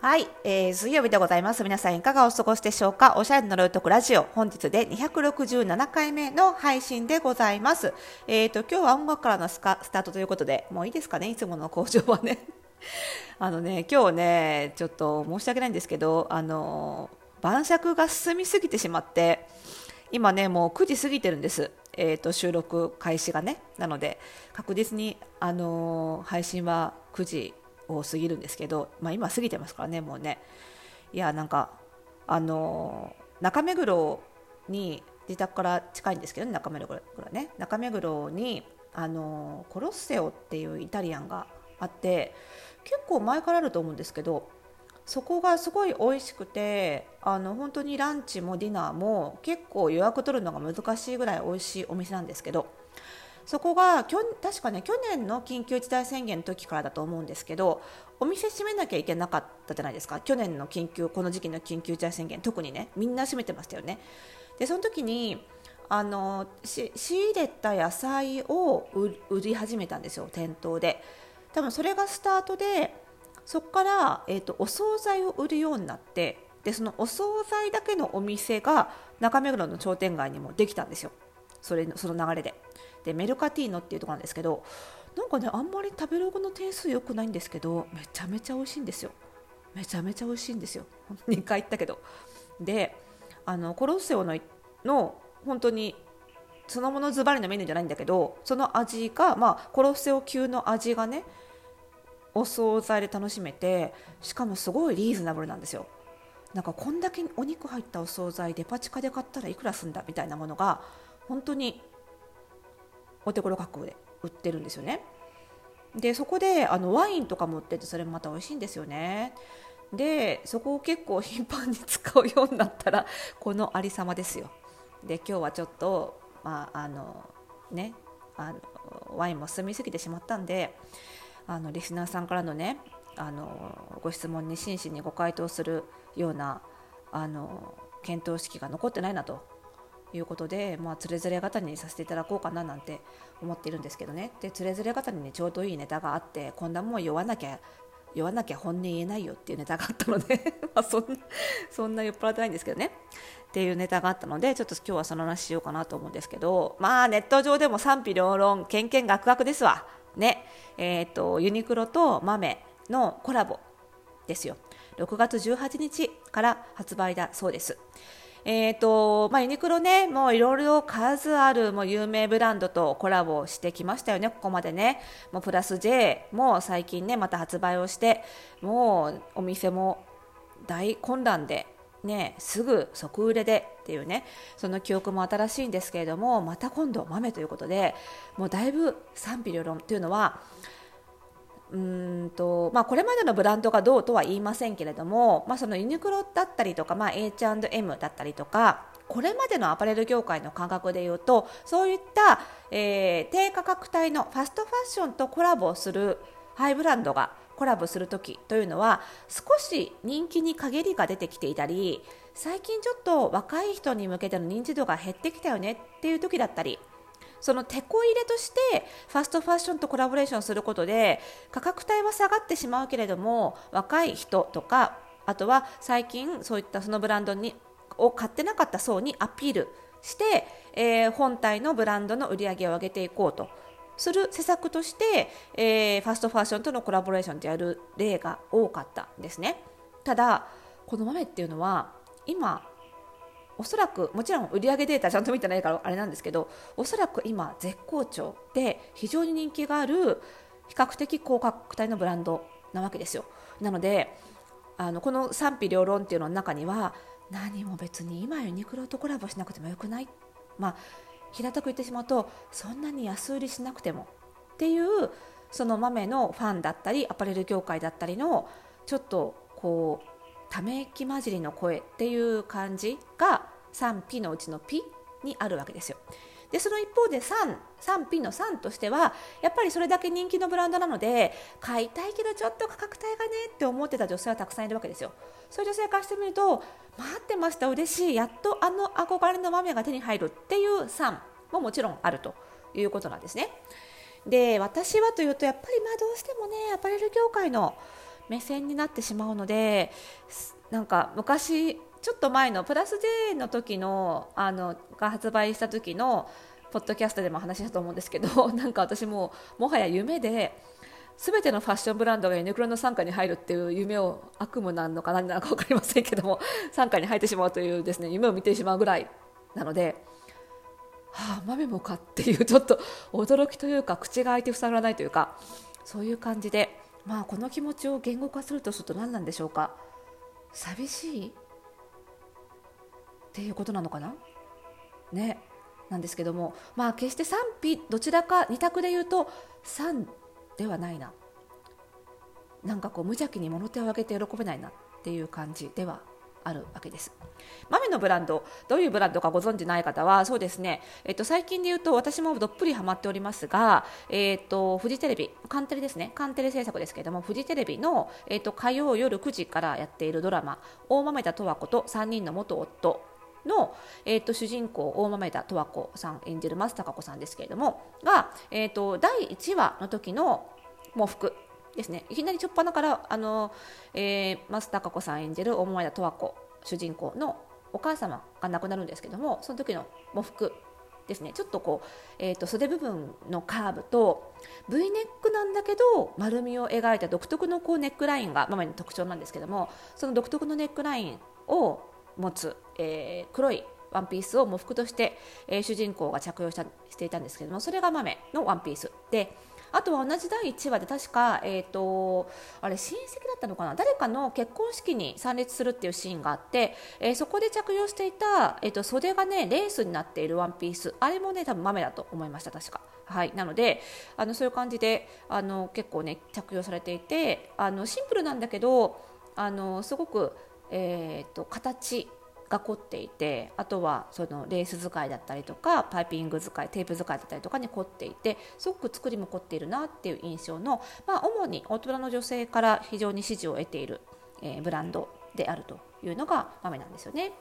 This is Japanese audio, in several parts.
はい、えー、水曜日でございます。皆さんいかがお過ごしでしょうか？おしゃれのロイトクラジオ、本日で267回目の配信でございます。えっ、ー、と、今日は音楽からのスカスタートということで、もういいですかね？いつもの工場はね。あのね、今日ね、ちょっと申し訳ないんですけど、あの、晩酌が進みすぎてしまって、今ね、もう9時過ぎてるんです。えっ、ー、と、収録開始がね。なので、確実に、あの配信は9時を過ぎるんですけど、まあ、今過ぎてますからねもうね。いやなんかあの中目黒に自宅から近いんですけど、ね、中目黒ね。中目黒にあのコロッセオっていうイタリアンがあって結構前からあると思うんですけどそこがすごい美味しくてあの本当にランチもディナーも結構予約取るのが難しいぐらい美味しいお店なんですけどそこがきょ確かね去年の緊急事態宣言の時からだと思うんですけどお店閉めなきゃいけなかったじゃないですか。去年の緊急この時期の緊急事態宣言特にね。みんな閉めてましたよね。でその時にあの仕入れた野菜を売り始めたんですよ。店頭で。多分それがスタートでそこから、えー、とお惣菜を売るようになってでそのお惣菜だけのお店が中目黒の商店街にもできたんですよ。それその流れで。でメルカティーノっていうとこなんですけどなんかねあんまり食べログの点数良くないんですけどめちゃめちゃ美味しいんですよ。めちゃめちゃ美味しいんですよ。2回行ったけど。であのコロッセオのの本当にそのものズバリのメニューじゃないんだけどその味が、まあ、コロッセオ級の味がねお惣菜で楽しめてしかもすごいリーズナブルなんですよ。なんかこんだけお肉入ったお惣菜デパ地下で買ったらいくらすんだみたいなものが本当にお手頃価格で売ってるんですよね。でそこであのワインとかも売っててそれもまた美味しいんですよね。でそこを結構頻繁に使うようになったら このありさまですよ。で今日はちょっと、まああのね、あのワインも進みすぎてしまったんであのリスナーさんからのねあのご質問に真摯にご回答するようなあの検討式が残ってないなということで、まあ、つれづれ型にさせていただこうかななんて思っているんですけどね。でつれづれ型に、ちょうどいいネタがあってこんなもん酔わなきゃ酔わなきゃ本音言えないよっていうネタがあったので まあそんなそんな酔っ払ってないんですけどね。っていうネタがあったのでちょっと今日はその話しようかなと思うんですけどまあネット上でも賛否両論けんけんがくがくですわ。ね。えっ、ー、とユニクロと豆のコラボですよ。6月18日から発売だそうです。えーとまあ、ユニクロね、もういろいろ数あるもう有名ブランドとコラボしてきましたよね、ここまでね。もうプラス J も最近ね、また発売をして、もうお店も大混乱で、ね、すぐ即売れでっていうね、その記憶も新しいんですけれども、また今度豆ということで、もうだいぶ賛否両論というのは、うんとまあ、これまでのブランドがどうとは言いませんけれども、まあ、そのユニクロだったりとか、まあ、H&M だったりとかこれまでのアパレル業界の感覚でいうとそういった、えー、低価格帯のファストファッションとコラボするハイブランドがコラボする時というのは少し人気に陰りが出てきていたり最近ちょっと若い人に向けての認知度が減ってきたよねっていう時だったりそのテこ入れとしてファストファッションとコラボレーションすることで価格帯は下がってしまうけれども若い人とかあとは最近そういったそのブランドにを買ってなかった層にアピールして、えー、本体のブランドの売り上げを上げていこうとする施策として、えー、ファストファッションとのコラボレーションってやる例が多かったんですね。ただこの豆っていうのは今おそらくもちろん売上データちゃんと見てないからあれなんですけどおそらく今絶好調で非常に人気がある比較的高価格帯のブランドなわけですよ。なのであのこの賛否両論っていうのの中には何も別に今ユニクロとコラボしなくてもよくない。まあ平たく言ってしまうとそんなに安売りしなくても。っていうその豆のファンだったりアパレル業界だったりのちょっとこうため息混じりの声っていう感じが賛否のうちの「ピ」にあるわけですよ。でその一方で賛賛否の賛としてはやっぱりそれだけ人気のブランドなので買いたいけどちょっと価格帯がねって思ってた女性はたくさんいるわけですよ。そういう女性からしてみると待ってました嬉しいやっとあの憧れの豆が手に入るっていう賛ももちろんあるということなんですね。で私はというとやっぱりまあどうしてもねアパレル業界の目線になってしまうのでなんか昔ちょっと前のプラス J の時のあのが発売した時のポッドキャストでも話したと思うんですけど なんか私ももはや夢で全てのファッションブランドがユニクロの傘下に入るっていう夢を悪夢なのか何なのか分かりませんけども 傘下に入ってしまうというですね夢を見てしまうぐらいなので、はあ、豆もかっていうちょっと驚きというか口が開いて塞がらないというかそういう感じで、まあ、この気持ちを言語化するとすると何なんでしょうか。寂しい？っていうことなのかな？ね。なんですけども。まあ決して賛否どちらか2択で言うと3ではないな。なんかこう無邪気に物手を挙げて喜べないなっていう感じではあるわけです。豆のブランドどういうブランドかご存じない方はそうですね、えっと、最近で言うと私もどっぷりハマっておりますが、えっと、フジテレビカンテレですね。カンテレ制作ですけれどもフジテレビの、えっと、火曜夜9時からやっているドラマ「大豆田十和子と3人の元夫」の、えーと、主人公大豆田十和子さん演じる松たか子さんですけれどもが、えーと、第1話の時の喪服ですね。いきなり初っ端からあの、えー、松たか子さん演じる大豆田十和子主人公のお母様が亡くなるんですけどもその時の喪服ですね。ちょっとこう、えーと、袖部分のカーブと V ネックなんだけど丸みを描いた独特のこうネックラインがママの特徴なんですけどもその独特のネックラインを持つ、えー、黒いワンピースを喪服として、えー、主人公が着用したしていたんですけどもそれが豆のワンピースであとは同じ第1話で確か、えーと、あれ親戚だったのかな？誰かの結婚式に参列するっていうシーンがあって、えー、そこで着用していた、えーと、袖がねレースになっているワンピース。あれもね多分豆だと思いました確か。はい、なのであのそういう感じであの結構ね着用されていてあのシンプルなんだけどあのすごく、えーと形が凝っていてあとはそのレース使いだったりとかパイピング使いテープ使いだったりとかに凝っていてすごく作りも凝っているなっていう印象の、まあ、主に大人の女性から非常に支持を得ている、えー、ブランドであるというのが豆なんですよね。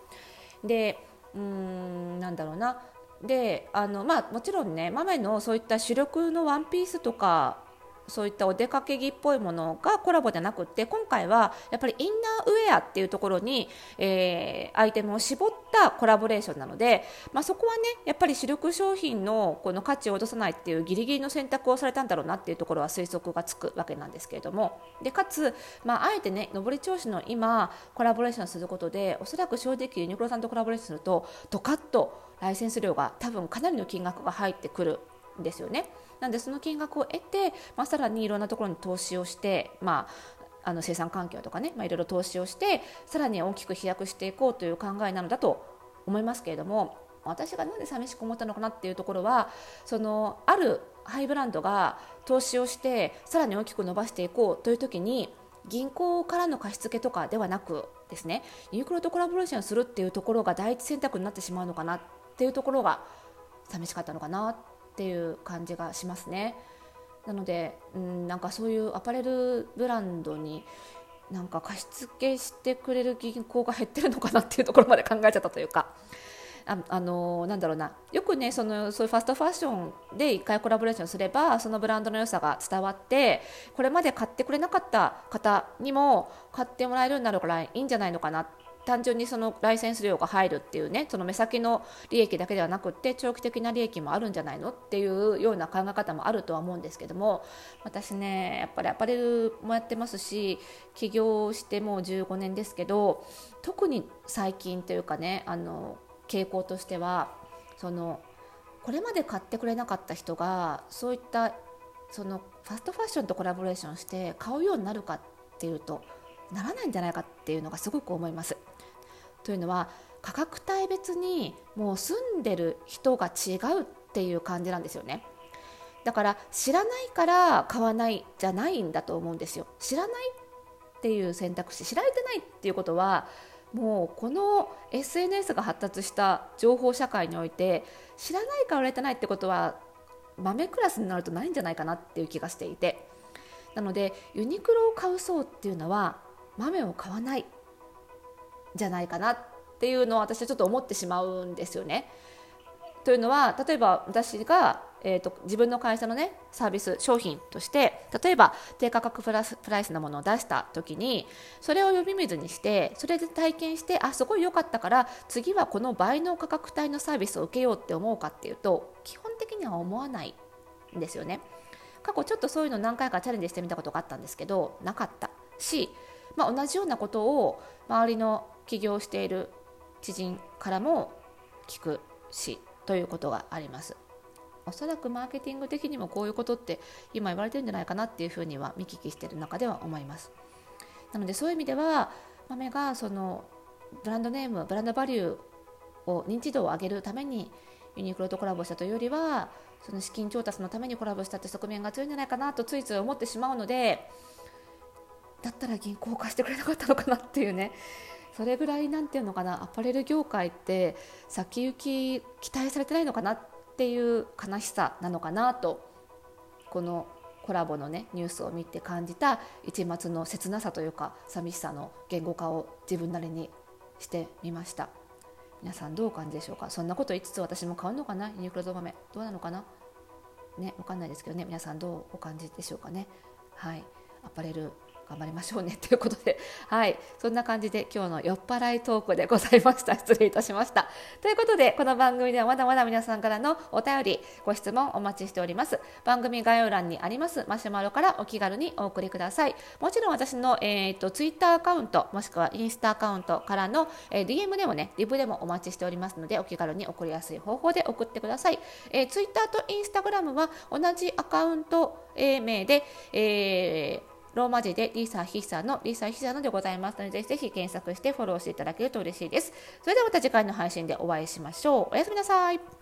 でうーんなんだろうなであのまあもちろんね豆のそういった主力のワンピースとかそういったお出かけ着っぽいものがコラボじゃなくて今回はやっぱりインナーウェアっていうところに、えー、アイテムを絞ったコラボレーションなので、まあ、そこはねやっぱり主力商品のこの価値を落とさないっていうギリギリの選択をされたんだろうなっていうところは推測がつくわけなんですけれども。でかつ、まあ、あえてね上り調子の今コラボレーションすることでおそらく正直ユニクロさんとコラボレーションするとドカッとライセンス料が多分かなりの金額が入ってくるですよね。なんでその金額を得て、まあ、さらにいろんなところに投資をして、まあ、あの生産環境とかね、まあ、いろいろ投資をしてさらに大きく飛躍していこうという考えなのだと思いますけれども私がなんで寂しく思ったのかなっていうところはそのあるハイブランドが投資をしてさらに大きく伸ばしていこうという時に銀行からの貸し付けとかではなくですねユニクロとコラボレーションするっていうところが第一選択になってしまうのかなっていうところが寂しかったのかなっていう感じがしますね。なので、うん、なんかそういうアパレルブランドになんか貸し付けしてくれる銀行が減ってるのかなっていうところまで考えちゃったというか。ああのなんだろうなよくねそのそういうファストファッションで1回コラボレーションすればそのブランドの良さが伝わってこれまで買ってくれなかった方にも買ってもらえるんだろうからいいんじゃないのかなっ単純にそのライセンス料が入るっていうねその目先の利益だけではなくって長期的な利益もあるんじゃないのっていうような考え方もあるとは思うんですけども私ねやっぱりアパレルもやってますし起業してもう15年ですけど特に最近というかねあの傾向としてはそのこれまで買ってくれなかった人がそういったそのファストファッションとコラボレーションして買うようになるかっていうとならないんじゃないかっていうのがすごく思います。というのは価格帯別にもう住んでる人が違うっていう感じなんですよね。だから知らないから買わないじゃないんだと思うんですよ。知らないっていう選択肢知られてないっていうことはもうこの SNS が発達した情報社会において知らないから売れてないってことは豆クラスになるとないんじゃないかなっていう気がしていて。なのでユニクロを買う層っていうのは豆を買わない。じゃないかなっていうのを私はちょっと思ってしまうんですよね。というのは例えば私がえーと、自分の会社の、ね、サービス商品として例えば低価格プラスプライスのものを出した時にそれを呼び水にしてそれで体験してあすごい良かったから次はこの倍の価格帯のサービスを受けようって思うかっていうと基本的には思わないんですよね。過去ちょっとそういうの何回かチャレンジしてみたことがあったんですけどなかったし、まあ、同じようなことを周りの起業している知人からも聞くしということがあります。おそらくマーケティング的にもこういうことって今言われてるんじゃないかなっていうふうには見聞きしてる中では思います。なのでそういう意味では豆がそのブランドネームブランドバリューを認知度を上げるためにユニクロとコラボしたというよりはその資金調達のためにコラボしたって側面が強いんじゃないかなとついつい思ってしまうのでだったら銀行を貸してくれなかったのかなっていうねそれぐらいなんていうのかなアパレル業界って先行き期待されてないのかなっていう悲しさなのかなとこのコラボのねニュースを見て感じた一末の切なさというか寂しさの言語化を自分なりにしてみました。皆さんどうお感じでしょうか？そんなこと言いつつ私も買うのかな？ユニクロゾ豆どうなのかな？ねわかんないですけどね。皆さんどうお感じでしょうかね？はい。アパレル頑張りましょうねということで、はい、そんな感じで今日の酔っ払いトークでございました。失礼いたしました。ということで、この番組ではまだまだ皆さんからのお便り、ご質問お待ちしております。番組概要欄にありますマシュマロからお気軽にお送りください。もちろん私の、えーと、ツイッターアカウント、もしくはインスタアカウントからの、えー、DM でもね、リブでもお待ちしておりますので、お気軽に送りやすい方法で送ってください。えー、ツイッターとインスタグラムは同じアカウント名で、えーローマ字でリサ・ヒサのリサ・ヒサのでございますので、ぜひぜひ検索してフォローしていただけると嬉しいです。それではまた次回の配信でお会いしましょう。おやすみなさい。